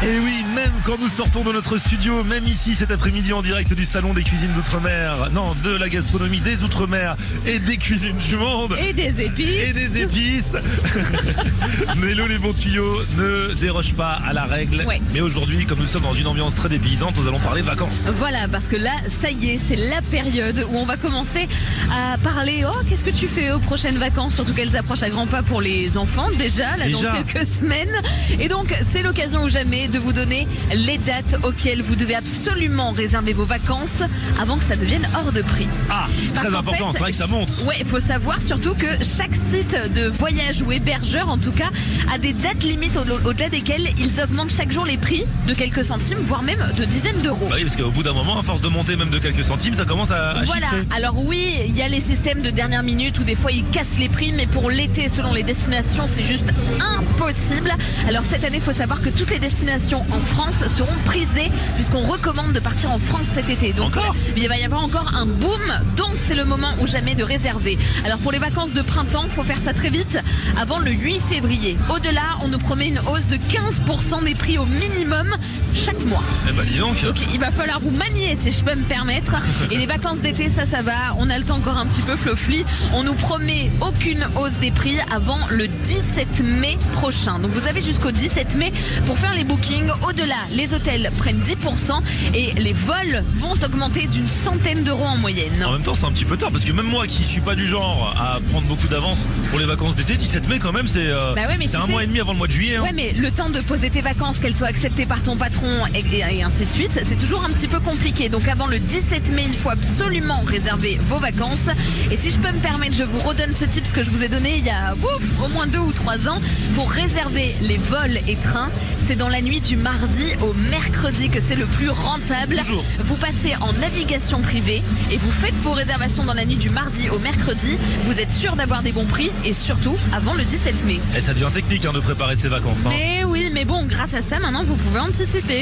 Et oui, même quand nous sortons de notre studio, même ici cet après-midi en direct du salon des cuisines d'outre-mer, non, de la gastronomie des outre-mer et des cuisines du monde. et des épices. Et des épices. Nélo les bons tuyaux ne déroge pas à la règle. Ouais. Mais aujourd'hui, comme nous sommes dans une ambiance très dépaysante, nous allons parler vacances. Voilà, parce que là, ça y est, c'est la période où on va commencer à parler. Oh, qu'est-ce que tu fais aux prochaines vacances? Surtout qu'elles approchent à grands pas pour les enfants déjà, là Déjà. dans quelques semaines. Et donc, c'est l'occasion ou jamais de vous donner les dates auxquelles vous devez absolument réserver vos vacances avant que ça devienne hors de prix. Ah, c'est très important, c'est vrai que ça monte. Ouais, il faut savoir surtout que chaque site de voyage ou hébergeur, en tout cas, a des dates limites au- au-delà desquelles ils augmentent chaque jour les prix de quelques centimes, voire même de dizaines d'euros. Bah oui, parce qu'au bout d'un moment, à force de monter même de quelques centimes, ça commence à, à Voilà. chiffrer. Alors oui, il y a les systèmes de dernière minute où des fois ils cassent les prix, mais pour l'été, selon les destinations, c'est juste impossible. Alors cette année, il faut savoir que toutes les destinations en France seront prisées puisqu'on recommande de partir en France cet été. Donc Encore il va y avoir encore un boom, donc c'est le moment ou jamais de réserver. Alors pour les vacances de printemps, faut faire ça très vite avant le 8 février. Au-delà, on nous promet une hausse de 15% des prix au minimum chaque mois. Eh bah dis donc. Donc il va falloir vous manier si je peux me permettre. Et les vacances d'été, ça, ça va. On a le temps encore un petit peu flofli. On nous promet aucune hausse des prix avant le 17 mai prochain. Donc vous avez jusqu'au 17 mai pour faire les bookings. Au-delà, les hôtels prennent 10% et les vols vont augmenter d'une centaine d'euros en moyenne. En même temps, c'est un petit peu tard parce que même moi qui suis pas du genre à prendre beaucoup d'avance pour les vacances d'été, 17 mai quand même, c'est euh, Bah ouais, un sais- mois et demi avant le mois de juillet. hein. Ouais, mais le temps de poser tes vacances, qu'elles soient acceptées par ton patron et, et- et ainsi de suite, c'est toujours un petit peu compliqué. Donc avant le 17 mai, il faut absolument réserver vos vacances. Et si je peux me permettre, je vous redonne ce tips que je vous ai donné il y a ouf, au moins deux ou trois ans pour réserver les vols et trains. C'est dans la nuit du mardi au mercredi que c'est le plus rentable. Vous passez en navigation privée et vous faites vos réservations dans la nuit du mardi au mercredi. Vous êtes sûr d'avoir des bons prix et surtout avant le 17 mai. Et ça devient technique hein, de préparer ses vacances. hein. Mais oui, mais bon, grâce à ça, maintenant, vous pouvez anticiper.